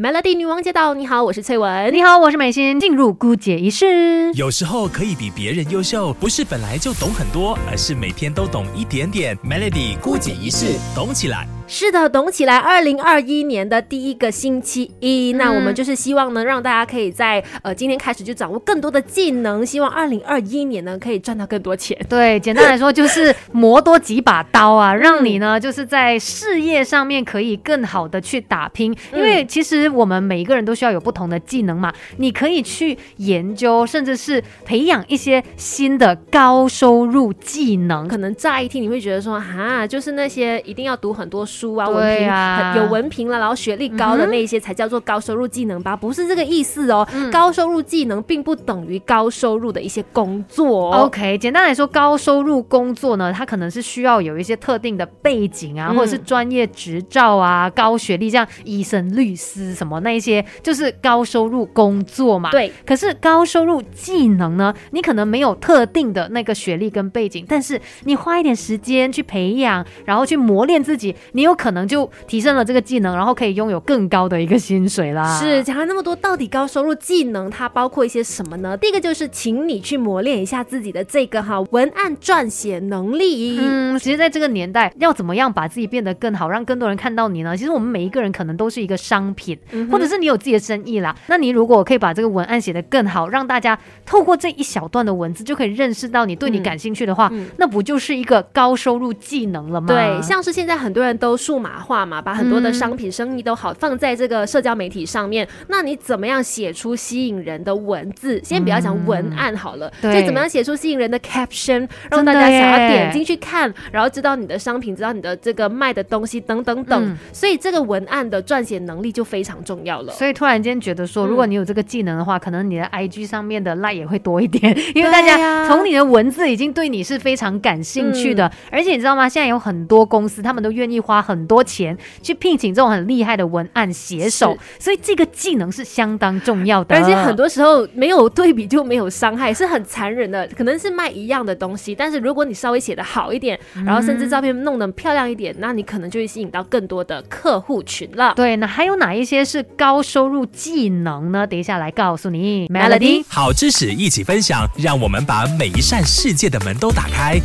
Melody 女王驾到！你好，我是翠文。你好，我是美心。进入姑姐仪式，有时候可以比别人优秀，不是本来就懂很多，而是每天都懂一点点。Melody 姑姐仪式，懂起来。是的，懂起来。二零二一年的第一个星期一，那我们就是希望呢，让大家可以在呃今天开始就掌握更多的技能，希望二零二一年呢可以赚到更多钱。对，简单来说就是磨多几把刀啊，让你呢就是在事业上面可以更好的去打拼。因为其实我们每一个人都需要有不同的技能嘛，你可以去研究，甚至是培养一些新的高收入技能。可能乍一听你会觉得说，哈，就是那些一定要读很多。书啊，文凭啊，有文凭了，然后学历高的那一些才叫做高收入技能吧？不是这个意思哦。高收入技能并不等于高收入的一些工作。OK，简单来说，高收入工作呢，它可能是需要有一些特定的背景啊，或者是专业执照啊，高学历，像医生、律师什么那一些，就是高收入工作嘛。对。可是高收入技能呢，你可能没有特定的那个学历跟背景，但是你花一点时间去培养，然后去磨练自己，你。有可能就提升了这个技能，然后可以拥有更高的一个薪水啦。是讲了那么多，到底高收入技能它包括一些什么呢？第一个就是请你去磨练一下自己的这个哈文案撰写能力。嗯，其实在这个年代，要怎么样把自己变得更好，让更多人看到你呢？其实我们每一个人可能都是一个商品，或者是你有自己的生意啦。那你如果可以把这个文案写得更好，让大家透过这一小段的文字就可以认识到你，对你感兴趣的话，那不就是一个高收入技能了吗？对，像是现在很多人都。数码化嘛，把很多的商品生意都好放在这个社交媒体上面。那你怎么样写出吸引人的文字？先不要讲文案好了，就怎么样写出吸引人的 caption，让大家想要点进去看，然后知道你的商品，知道你的这个卖的东西等等等。所以这个文案的撰写能力就非常重要了。所以突然间觉得说，如果你有这个技能的话，可能你的 IG 上面的 like 也会多一点，因为大家从你的文字已经对你是非常感兴趣的。而且你知道吗？现在有很多公司，他们都愿意花。很多钱去聘请这种很厉害的文案写手，所以这个技能是相当重要的。而且很多时候没有对比就没有伤害，是很残忍的。可能是卖一样的东西，但是如果你稍微写的好一点，然后甚至照片弄得漂亮一点，那你可能就会吸引到更多的客户群了。对，那还有哪一些是高收入技能呢？等一下来告诉你，Melody 好知识一起分享，让我们把每一扇世界的门都打开。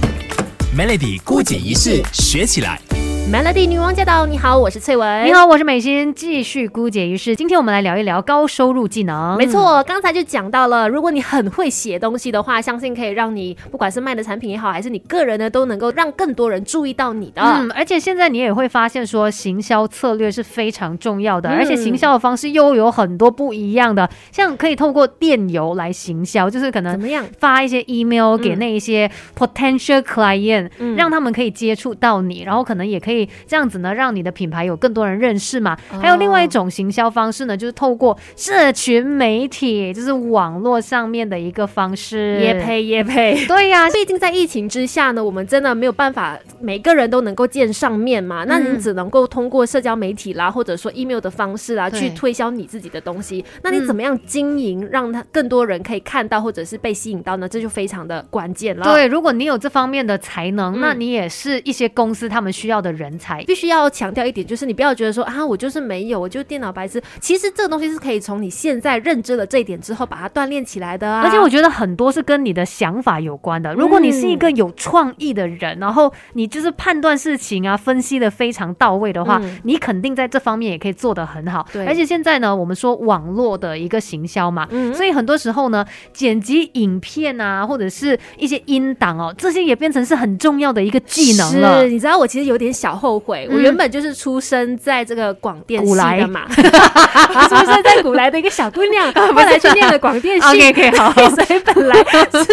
Melody 孤解一世学起来。Melody 女王驾到！你好，我是翠文。你好，我是美心。继续姑姐于是，今天我们来聊一聊高收入技能。没错，刚才就讲到了，如果你很会写东西的话，相信可以让你不管是卖的产品也好，还是你个人呢，都能够让更多人注意到你的。嗯，而且现在你也会发现说，行销策略是非常重要的，而且行销的方式又有很多不一样的，像可以透过电邮来行销，就是可能怎么样发一些 email 给那一些 potential client，让他们可以接触到你，然后可能也可以。可以这样子呢，让你的品牌有更多人认识嘛？还有另外一种行销方式呢，就是透过社群媒体，就是网络上面的一个方式。也配也配，对呀，毕竟在疫情之下呢，我们真的没有办法每个人都能够见上面嘛。那你只能够通过社交媒体啦，或者说 email 的方式啦，去推销你自己的东西。那你怎么样经营，让他更多人可以看到，或者是被吸引到呢？这就非常的关键了。对，如果你有这方面的才能，那你也是一些公司他们需要的人。人才必须要强调一点，就是你不要觉得说啊，我就是没有，我就电脑白痴。其实这个东西是可以从你现在认知了这一点之后，把它锻炼起来的。而且我觉得很多是跟你的想法有关的。如果你是一个有创意的人，然后你就是判断事情啊，分析的非常到位的话，你肯定在这方面也可以做得很好。对，而且现在呢，我们说网络的一个行销嘛，嗯所以很多时候呢，剪辑影片啊，或者是一些音档哦，这些也变成是很重要的一个技能了。你知道，我其实有点小。后悔，我原本就是出生在这个广电系的嘛，的一个小姑娘，后来去念了广电系。OK，好，所以本来是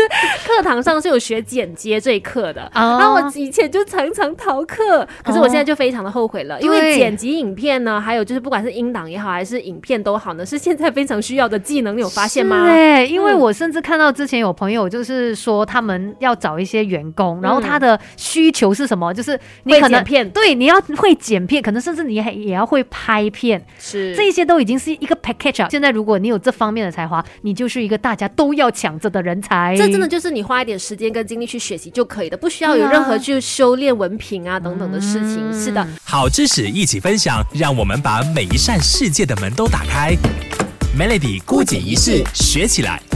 课堂上是有学剪接这一课的，然后我以前就常常逃课，可是我现在就非常的后悔了，因为剪辑影片呢，还有就是不管是音档也好，还是影片都好呢，是现在非常需要的技能，你有发现吗？对，因为我甚至看到之前有朋友就是说他们要找一些员工，然后他的需求是什么？就是你可能片。对，你要会剪片，可能甚至你还也要会拍片，是这些都已经是一个 package 啊。现在如果你有这方面的才华，你就是一个大家都要抢着的人才。这真的就是你花一点时间跟精力去学习就可以的，不需要有任何去修炼文凭啊等等的事情。是的，好知识一起分享，让我们把每一扇世界的门都打开。Melody 孤姐仪式学起来。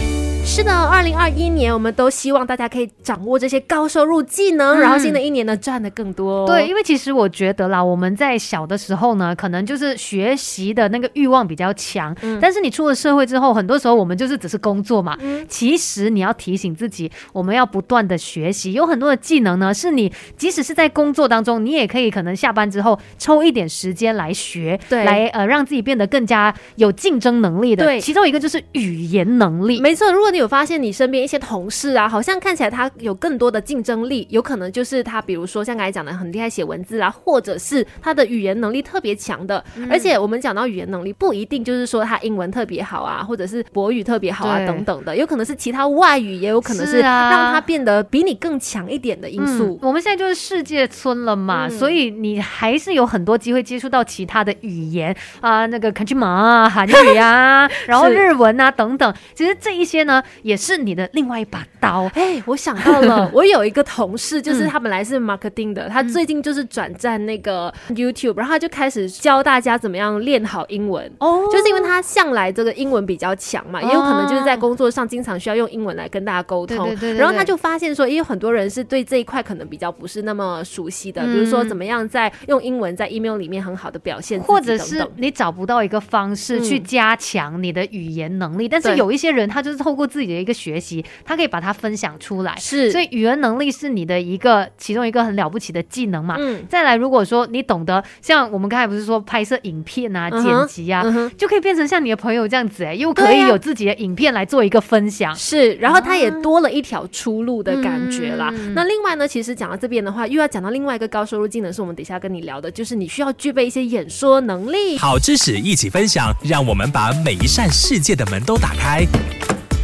是的，二零二一年我们都希望大家可以掌握这些高收入技能，然后新的一年呢赚的更多。对，因为其实我觉得啦，我们在小的时候呢，可能就是学习的那个欲望比较强，但是你出了社会之后，很多时候我们就是只是工作嘛。嗯其实你要提醒自己，我们要不断的学习，有很多的技能呢，是你即使是在工作当中，你也可以可能下班之后抽一点时间来学，对，来呃让自己变得更加有竞争能力的。对，其中一个就是语言能力。没错，如果你有发现你身边一些同事啊，好像看起来他有更多的竞争力，有可能就是他，比如说像刚才讲的很厉害写文字啊，或者是他的语言能力特别强的。而且我们讲到语言能力，不一定就是说他英文特别好啊，或者是国语特别好啊等等的，有可能是其他外语，也有可能是让他变得比你更强一点的因素。我们现在就是世界村了嘛，所以你还是有很多机会接触到其他的语言啊，那个 i m a 韩语啊，然后日文啊等等。其实这一些呢，也是你的。另外一把刀，哎，我想到了，我有一个同事，就是他本来是 marketing 的，他最近就是转战那个 YouTube，然后他就开始教大家怎么样练好英文。哦，就是因为他向来这个英文比较强嘛，也有可能就是在工作上经常需要用英文来跟大家沟通。对对对。然后他就发现说，也有很多人是对这一块可能比较不是那么熟悉的，比如说怎么样在用英文在 email 里面很好的表现，或者是你找不到一个方式去加强你的语言能力。但是有一些人，他就是透过自己的一个学习。他可以把它分享出来，是，所以语言能力是你的一个其中一个很了不起的技能嘛。嗯，再来，如果说你懂得像我们刚才不是说拍摄影片啊、剪辑啊，就可以变成像你的朋友这样子，哎，又可以有自己的影片来做一个分享，是，然后他也多了一条出路的感觉啦。那另外呢，其实讲到这边的话，又要讲到另外一个高收入技能，是我们等下跟你聊的，就是你需要具备一些演说能力。好知识一起分享，让我们把每一扇世界的门都打开。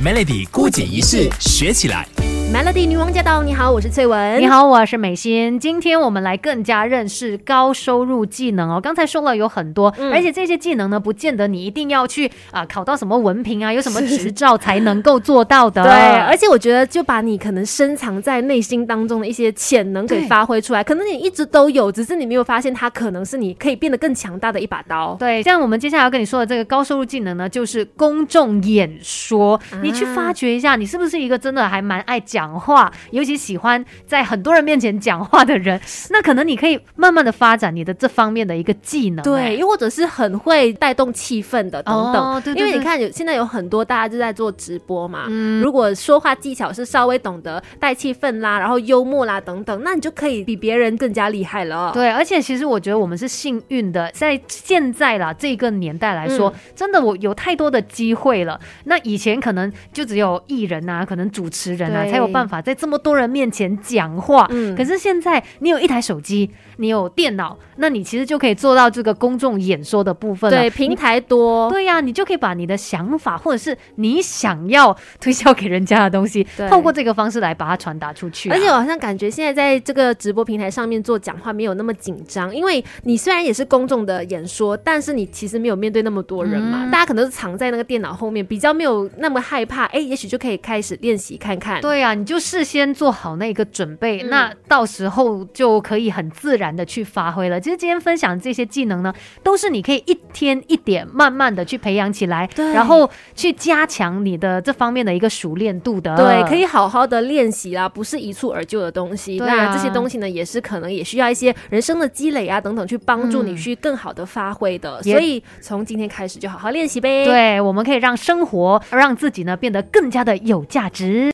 Melody 孤姐一式学起来。Melody 女王驾到！你好，我是翠文。你好，我是美心。今天我们来更加认识高收入技能哦。刚才说了有很多，而且这些技能呢，不见得你一定要去啊考到什么文凭啊，有什么 执照才能够做到的。对，而且我觉得就把你可能深藏在内心当中的一些潜能给发挥出来，可能你一直都有，只是你没有发现它可能是你可以变得更强大的一把刀。对，像我们接下来要跟你说的这个高收入技能呢，就是公众演说。你去发掘一下，你是不是一个真的还蛮爱讲。讲话，尤其喜欢在很多人面前讲话的人，那可能你可以慢慢的发展你的这方面的一个技能，对，又或者是很会带动气氛的等等。因为你看，有现在有很多大家就在做直播嘛，如果说话技巧是稍微懂得带气氛啦，然后幽默啦等等，那你就可以比别人更加厉害了。对，而且其实我觉得我们是幸运的，在现在啦这个年代来说，真的我有太多的机会了。那以前可能就只有艺人啊，可能主持人啊才有。办法在这么多人面前讲话，嗯，可是现在你有一台手机，你有电脑，那你其实就可以做到这个公众演说的部分了。对，平台多，对呀，你就可以把你的想法或者是你想要推销给人家的东西，透过这个方式来把它传达出去。而且我好像感觉现在在这个直播平台上面做讲话没有那么紧张，因为你虽然也是公众的演说，但是你其实没有面对那么多人嘛，大家可能是藏在那个电脑后面，比较没有那么害怕。哎，也许就可以开始练习看看。对呀。你就事先做好那个准备，那到时候就可以很自然的去发挥了。其实今天分享这些技能呢，都是你可以一天一点慢慢的去培养起来，然后去加强你的这方面的一个熟练度的。对，可以好好的练习啦，不是一蹴而就的东西。那这些东西呢，也是可能也需要一些人生的积累啊等等，去帮助你去更好的发挥的。所以从今天开始就好好练习呗。对，我们可以让生活让自己呢变得更加的有价值。